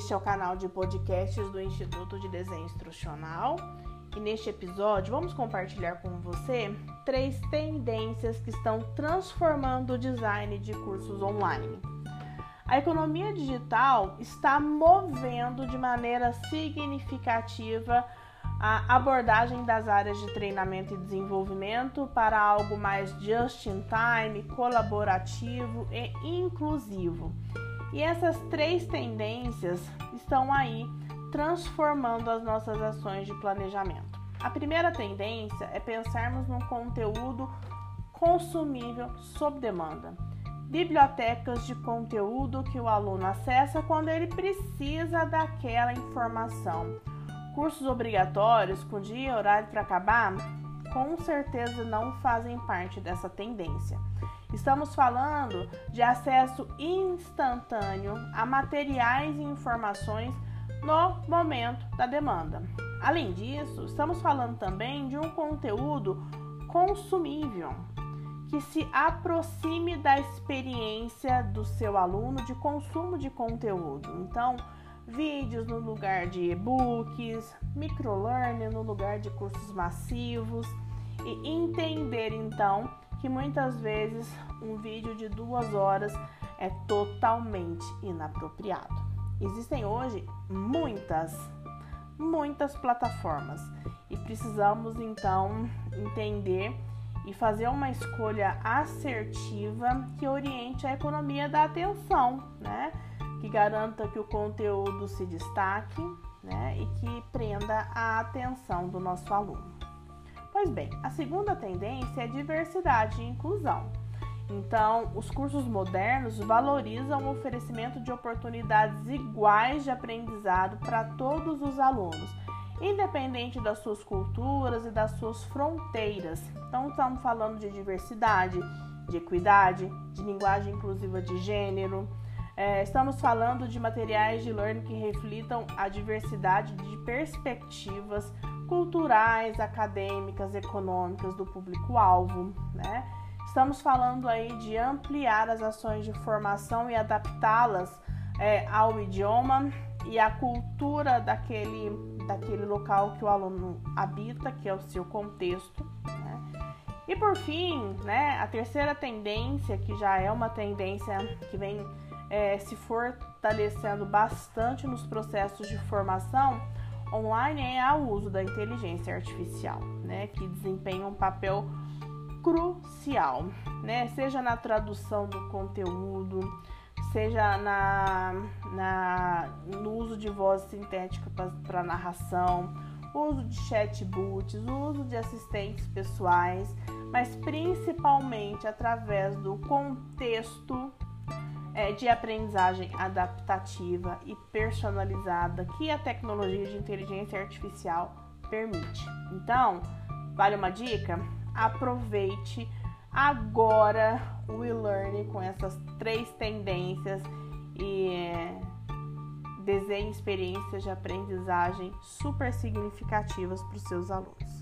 Este é o canal de podcasts do Instituto de Desenho Instrucional e neste episódio vamos compartilhar com você três tendências que estão transformando o design de cursos online. A economia digital está movendo de maneira significativa a abordagem das áreas de treinamento e desenvolvimento para algo mais just in time, colaborativo e inclusivo. E essas três tendências estão aí transformando as nossas ações de planejamento. A primeira tendência é pensarmos num conteúdo consumível sob demanda. Bibliotecas de conteúdo que o aluno acessa quando ele precisa daquela informação Cursos obrigatórios com dia e horário para acabar com certeza não fazem parte dessa tendência. Estamos falando de acesso instantâneo a materiais e informações no momento da demanda. Além disso, estamos falando também de um conteúdo consumível que se aproxime da experiência do seu aluno de consumo de conteúdo. Então, vídeos no lugar de e-books, microlearning no lugar de cursos massivos e entender então que muitas vezes um vídeo de duas horas é totalmente inapropriado. Existem hoje muitas, muitas plataformas e precisamos então entender e fazer uma escolha assertiva que oriente a economia da atenção, né? que garanta que o conteúdo se destaque né, e que prenda a atenção do nosso aluno. Pois bem, a segunda tendência é diversidade e inclusão. Então, os cursos modernos valorizam o oferecimento de oportunidades iguais de aprendizado para todos os alunos, independente das suas culturas e das suas fronteiras. Então, estamos falando de diversidade, de equidade, de linguagem inclusiva de gênero, é, estamos falando de materiais de learning que reflitam a diversidade de perspectivas culturais, acadêmicas, econômicas do público-alvo, né? Estamos falando aí de ampliar as ações de formação e adaptá-las é, ao idioma e à cultura daquele, daquele local que o aluno habita, que é o seu contexto. Né? E por fim, né, a terceira tendência, que já é uma tendência que vem é, se fortalecendo bastante nos processos de formação online é o uso da inteligência artificial, né, que desempenha um papel crucial, né, seja na tradução do conteúdo, seja na, na no uso de voz sintética para narração, uso de chatbots, uso de assistentes pessoais, mas principalmente através do contexto é, de aprendizagem adaptativa e personalizada que a tecnologia de inteligência artificial permite. Então, vale uma dica? Aproveite agora o e-learning com essas três tendências e é, desenhe experiências de aprendizagem super significativas para os seus alunos.